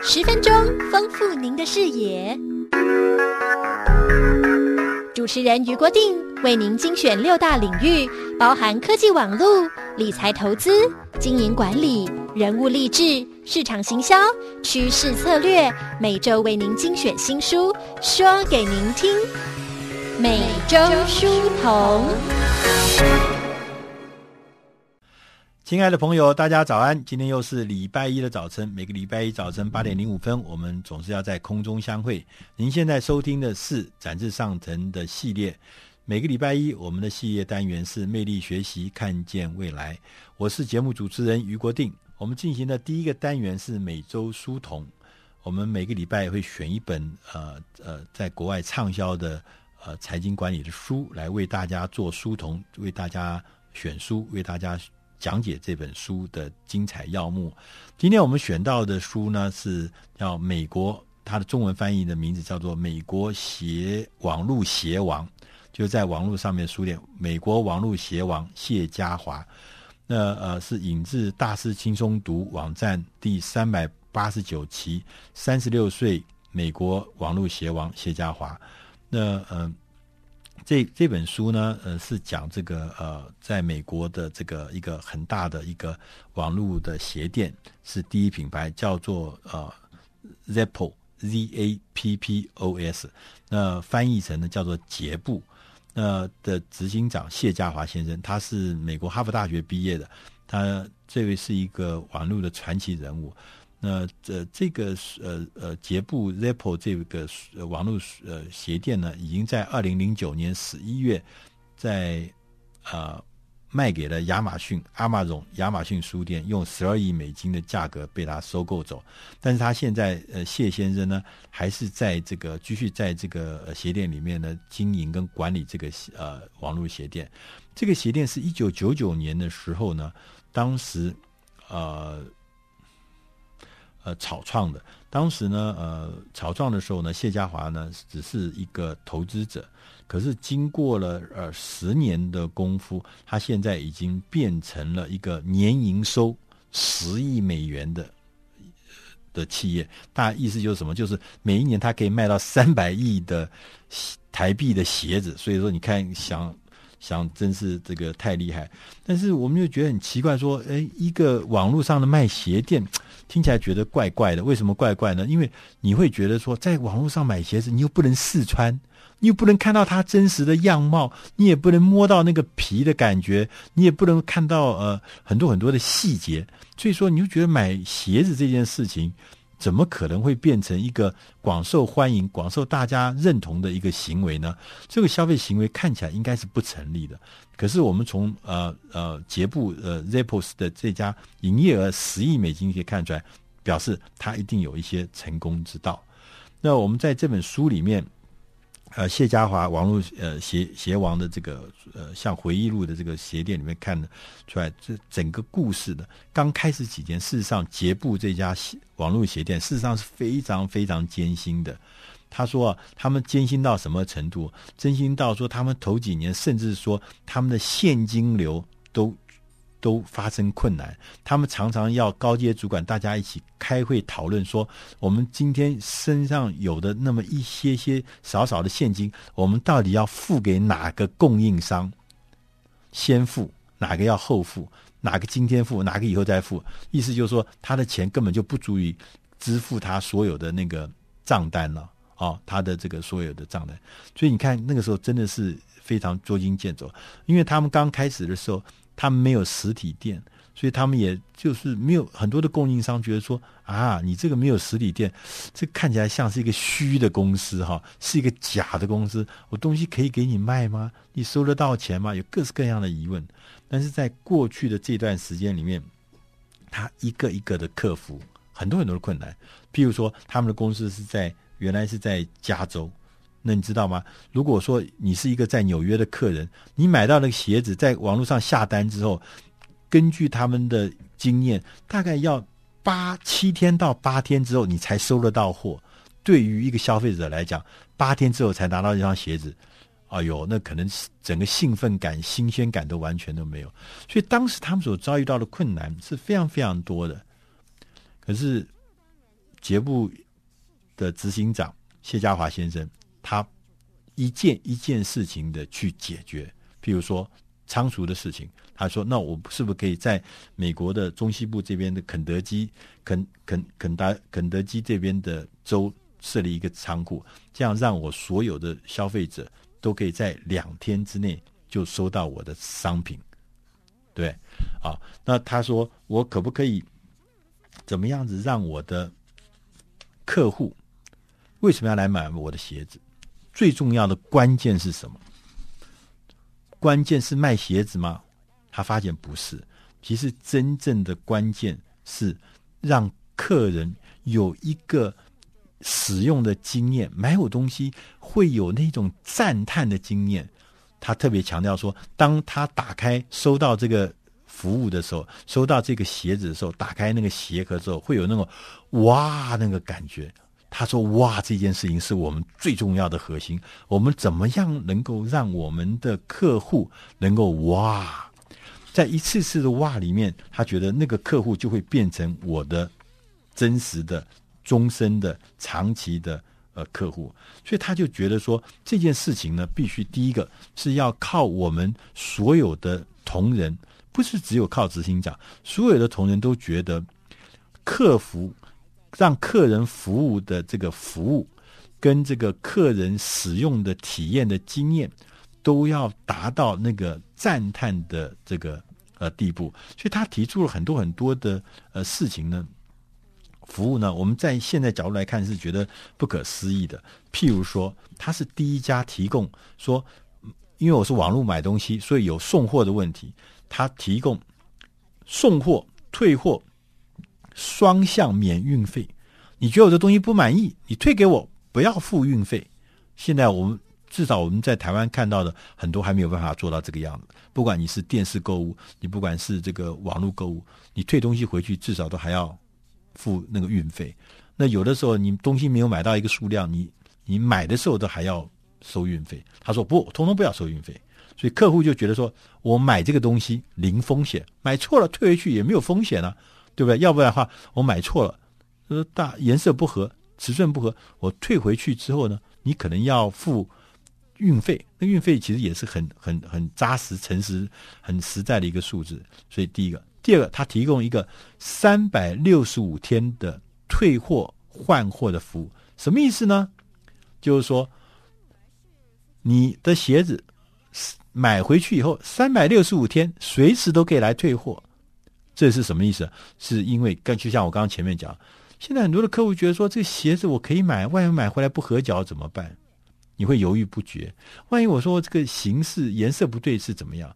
十分钟丰富您的视野。主持人于国定为您精选六大领域，包含科技网络、理财投资、经营管理、人物励志、市场行销、趋势策略，每周为您精选新书，说给您听。每周书童。亲爱的朋友，大家早安！今天又是礼拜一的早晨，每个礼拜一早晨八点零五分，我们总是要在空中相会。您现在收听的是《展翅上腾》的系列。每个礼拜一，我们的系列单元是“魅力学习，看见未来”。我是节目主持人于国定。我们进行的第一个单元是每周书童。我们每个礼拜会选一本呃呃，在国外畅销的呃财经管理的书，来为大家做书童，为大家选书，为大家。讲解这本书的精彩要目。今天我们选到的书呢，是叫美国，它的中文翻译的名字叫做《美国邪网络邪王》，就在网络上面书店。美国网络邪王谢家华，那呃是引自大师轻松读网站第三百八十九期，三十六岁美国网络邪王谢家华。那嗯。这这本书呢，呃，是讲这个呃，在美国的这个一个很大的一个网络的鞋店，是第一品牌，叫做呃 Zappo Z A P P O S，那翻译成呢叫做杰布。那的执行长谢家华先生，他是美国哈佛大学毕业的，他这位是一个网络的传奇人物。那这这个呃呃杰布 Zappos 这个网络呃鞋店呢，已经在二零零九年十一月在、呃、卖给了亚马逊 Amazon 亚马逊书店，用十二亿美金的价格被他收购走。但是他现在呃谢先生呢，还是在这个继续在这个鞋店里面呢经营跟管理这个呃网络鞋店。这个鞋店是一九九九年的时候呢，当时呃。呃，草创的，当时呢，呃，草创的时候呢，谢家华呢只是一个投资者，可是经过了呃十年的功夫，他现在已经变成了一个年营收十亿美元的的企业。大意思就是什么？就是每一年他可以卖到三百亿的台币的鞋子。所以说，你看，想想，真是这个太厉害。但是我们就觉得很奇怪，说，哎，一个网络上的卖鞋店。听起来觉得怪怪的，为什么怪怪呢？因为你会觉得说，在网络上买鞋子，你又不能试穿，你又不能看到它真实的样貌，你也不能摸到那个皮的感觉，你也不能看到呃很多很多的细节，所以说你就觉得买鞋子这件事情，怎么可能会变成一个广受欢迎、广受大家认同的一个行为呢？这个消费行为看起来应该是不成立的。可是我们从呃呃杰布呃 Zappos 的这家营业额十亿美金可以看出来，表示他一定有一些成功之道。那我们在这本书里面，呃谢家华网络呃鞋鞋王的这个呃像回忆录的这个鞋店里面看得出来，这整个故事的刚开始几天，事实上杰布这家鞋网络鞋店事实上是非常非常艰辛的。他说：“他们艰辛到什么程度？艰辛到说他们头几年，甚至说他们的现金流都都发生困难。他们常常要高阶主管大家一起开会讨论，说我们今天身上有的那么一些些少少的现金，我们到底要付给哪个供应商？先付哪个要后付？哪个今天付，哪个以后再付？意思就是说，他的钱根本就不足以支付他所有的那个账单了。”哦，他的这个所有的账单，所以你看那个时候真的是非常捉襟见肘，因为他们刚开始的时候，他们没有实体店，所以他们也就是没有很多的供应商觉得说啊，你这个没有实体店，这看起来像是一个虚的公司哈，是一个假的公司，我东西可以给你卖吗？你收得到钱吗？有各式各样的疑问。但是在过去的这段时间里面，他一个一个的克服很多很多的困难，譬如说他们的公司是在。原来是在加州，那你知道吗？如果说你是一个在纽约的客人，你买到那个鞋子，在网络上下单之后，根据他们的经验，大概要八七天到八天之后，你才收得到货。对于一个消费者来讲，八天之后才拿到一双鞋子，哎呦，那可能整个兴奋感、新鲜感都完全都没有。所以当时他们所遭遇到的困难是非常非常多的。可是。杰布的执行长谢家华先生，一件一件事情的去解决，譬如说仓储的事情，他说：“那我是不是可以在美国的中西部这边的肯德基、肯肯肯达肯德基这边的州设立一个仓库，这样让我所有的消费者都可以在两天之内就收到我的商品？”对，啊，那他说我可不可以？怎么样子让我的客户为什么要来买我的鞋子？最重要的关键是什么？关键是卖鞋子吗？他发现不是，其实真正的关键是让客人有一个使用的经验，买我东西会有那种赞叹的经验。他特别强调说，当他打开收到这个。服务的时候，收到这个鞋子的时候，打开那个鞋盒之后，会有那种哇那个感觉。他说：“哇，这件事情是我们最重要的核心。我们怎么样能够让我们的客户能够哇，在一次次的哇里面，他觉得那个客户就会变成我的真实的、终身的、长期的呃客户。所以他就觉得说，这件事情呢，必须第一个是要靠我们所有的同仁。”不是只有靠执行长，所有的同仁都觉得，客服让客人服务的这个服务，跟这个客人使用的体验的经验，都要达到那个赞叹的这个呃地步。所以他提出了很多很多的呃事情呢，服务呢，我们在现在角度来看是觉得不可思议的。譬如说，他是第一家提供说，因为我是网络买东西，所以有送货的问题。他提供送货、退货双向免运费。你觉得我这东西不满意，你退给我，不要付运费。现在我们至少我们在台湾看到的很多还没有办法做到这个样子。不管你是电视购物，你不管是这个网络购物，你退东西回去至少都还要付那个运费。那有的时候你东西没有买到一个数量，你你买的时候都还要收运费。他说不，通通不要收运费。所以客户就觉得说，我买这个东西零风险，买错了退回去也没有风险啊，对不对？要不然的话，我买错了，呃，大颜色不合，尺寸不合，我退回去之后呢，你可能要付运费。那运费其实也是很很很扎实、诚实、很实在的一个数字。所以第一个，第二个，他提供一个三百六十五天的退货换货的服务，什么意思呢？就是说，你的鞋子。买回去以后，三百六十五天随时都可以来退货，这是什么意思？是因为，跟就像我刚刚前面讲，现在很多的客户觉得说，这个鞋子我可以买，万一买回来不合脚怎么办？你会犹豫不决。万一我说这个形式颜色不对是怎么样？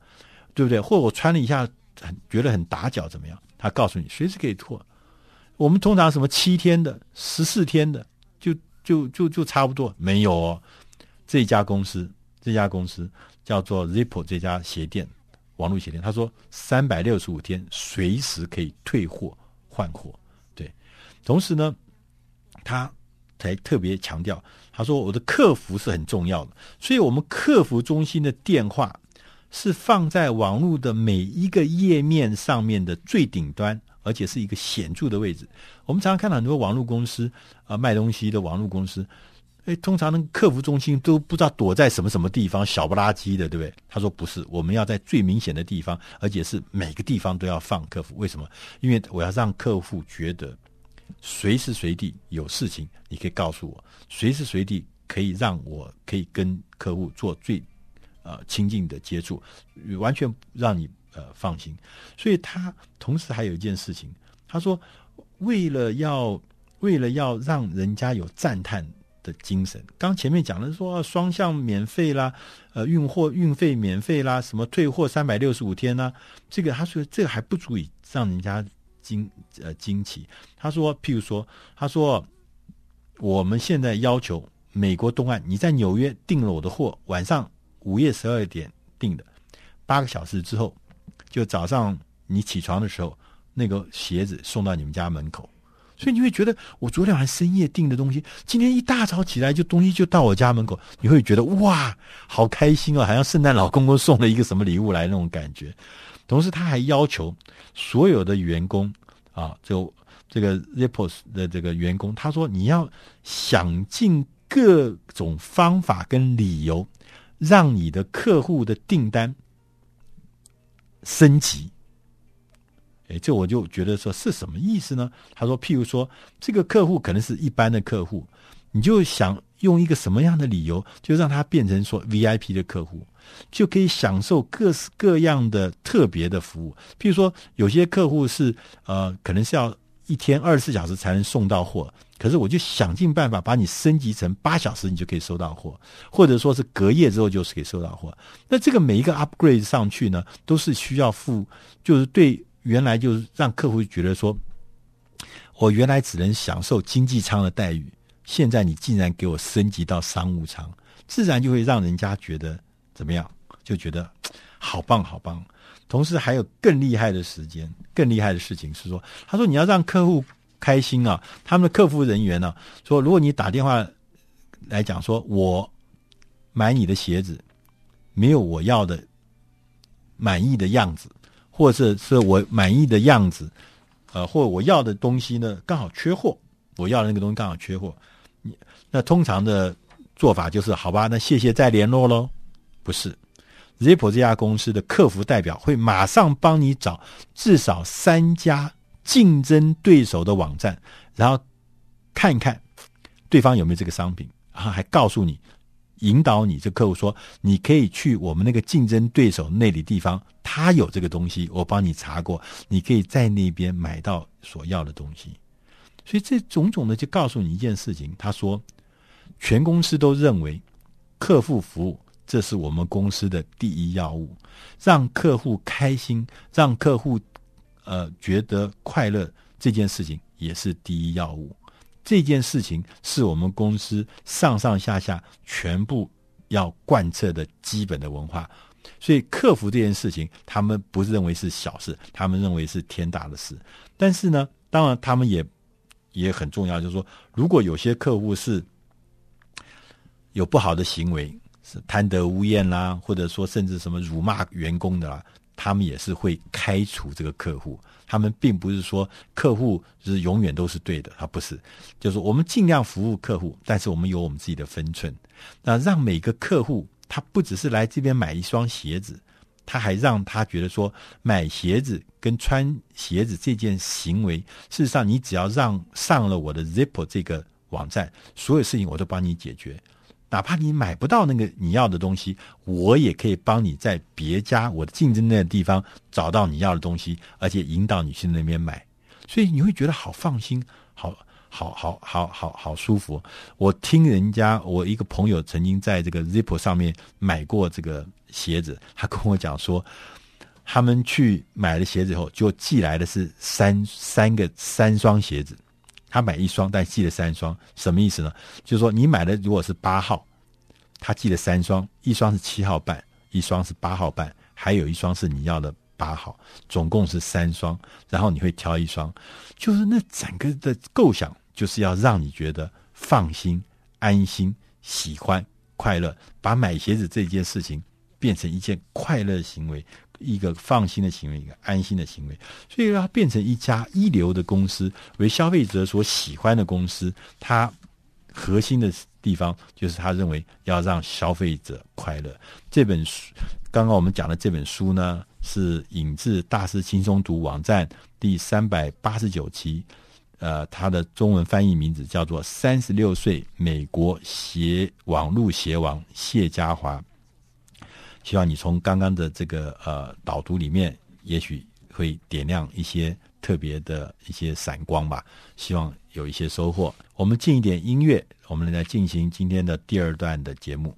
对不对？或者我穿了一下很觉得很打脚怎么样？他告诉你随时可以退。我们通常什么七天的、十四天的，就就就就差不多没有哦。这家公司，这家公司。叫做 Zippo 这家鞋店，网络鞋店，他说三百六十五天随时可以退货换货，对。同时呢，他才特别强调，他说我的客服是很重要的，所以我们客服中心的电话是放在网络的每一个页面上面的最顶端，而且是一个显著的位置。我们常常看到很多网络公司啊，卖东西的网络公司。哎，通常那个客服中心都不知道躲在什么什么地方，小不拉几的，对不对？他说不是，我们要在最明显的地方，而且是每个地方都要放客服。为什么？因为我要让客户觉得随时随地有事情，你可以告诉我，随时随地可以让我可以跟客户做最呃亲近的接触，完全让你呃放心。所以他同时还有一件事情，他说为了要为了要让人家有赞叹。的精神，刚前面讲的说双向免费啦，呃，运货运费免费啦，什么退货三百六十五天呢？这个他说这个还不足以让人家惊呃惊奇。他说，譬如说，他说我们现在要求美国东岸，你在纽约订了我的货，晚上午夜十二点订的，八个小时之后，就早上你起床的时候，那个鞋子送到你们家门口。所以你会觉得，我昨天晚上深夜订的东西，今天一大早起来就东西就到我家门口，你会觉得哇，好开心哦，好像圣诞老公公送了一个什么礼物来那种感觉。同时，他还要求所有的员工啊，就这个 Zappos 的这个员工，他说你要想尽各种方法跟理由，让你的客户的订单升级。哎，这我就觉得说是什么意思呢？他说，譬如说这个客户可能是一般的客户，你就想用一个什么样的理由，就让他变成说 VIP 的客户，就可以享受各式各样的特别的服务。譬如说，有些客户是呃，可能是要一天二十四小时才能送到货，可是我就想尽办法把你升级成八小时，你就可以收到货，或者说是隔夜之后就是可以收到货。那这个每一个 upgrade 上去呢，都是需要付，就是对。原来就是让客户觉得说，我原来只能享受经济舱的待遇，现在你竟然给我升级到商务舱，自然就会让人家觉得怎么样？就觉得好棒好棒。同时还有更厉害的时间，更厉害的事情是说，他说你要让客户开心啊，他们的客服人员呢、啊、说，如果你打电话来讲说，我买你的鞋子没有我要的满意的样子。或者是我满意的样子，呃，或我要的东西呢，刚好缺货，我要的那个东西刚好缺货，那通常的做法就是好吧，那谢谢再联络喽。不是，Zippo 这家公司的客服代表会马上帮你找至少三家竞争对手的网站，然后看看对方有没有这个商品，然后还告诉你。引导你这客户说，你可以去我们那个竞争对手那里地方，他有这个东西，我帮你查过，你可以在那边买到所要的东西。所以这种种的就告诉你一件事情，他说，全公司都认为客户服务这是我们公司的第一要务，让客户开心，让客户呃觉得快乐，这件事情也是第一要务。这件事情是我们公司上上下下全部要贯彻的基本的文化，所以客服这件事情，他们不是认为是小事，他们认为是天大的事。但是呢，当然他们也也很重要，就是说，如果有些客户是有不好的行为，是贪得无厌啦，或者说甚至什么辱骂员工的啦。他们也是会开除这个客户，他们并不是说客户是永远都是对的，他不是，就是我们尽量服务客户，但是我们有我们自己的分寸，那让每个客户他不只是来这边买一双鞋子，他还让他觉得说买鞋子跟穿鞋子这件行为，事实上你只要让上了我的 Zippo 这个网站，所有事情我都帮你解决。哪怕你买不到那个你要的东西，我也可以帮你在别家我的竞争的地方找到你要的东西，而且引导你去那边买，所以你会觉得好放心，好好好好好好舒服。我听人家，我一个朋友曾经在这个 Zippo 上面买过这个鞋子，他跟我讲说，他们去买了鞋子以后，就寄来的是三三个三双鞋子。他买一双，但寄了三双，什么意思呢？就是说，你买的如果是八号，他寄了三双，一双是七号半，一双是八号半，还有一双是你要的八号，总共是三双。然后你会挑一双，就是那整个的构想，就是要让你觉得放心、安心、喜欢、快乐，把买鞋子这件事情变成一件快乐行为。一个放心的行为，一个安心的行为，所以要变成一家一流的公司，为消费者所喜欢的公司。它核心的地方就是他认为要让消费者快乐。这本书，刚刚我们讲的这本书呢，是引自大师轻松读网站第三百八十九期。呃，它的中文翻译名字叫做《三十六岁美国鞋网路鞋王谢家华》。希望你从刚刚的这个呃导读里面，也许会点亮一些特别的一些闪光吧。希望有一些收获。我们进一点音乐，我们来进行今天的第二段的节目。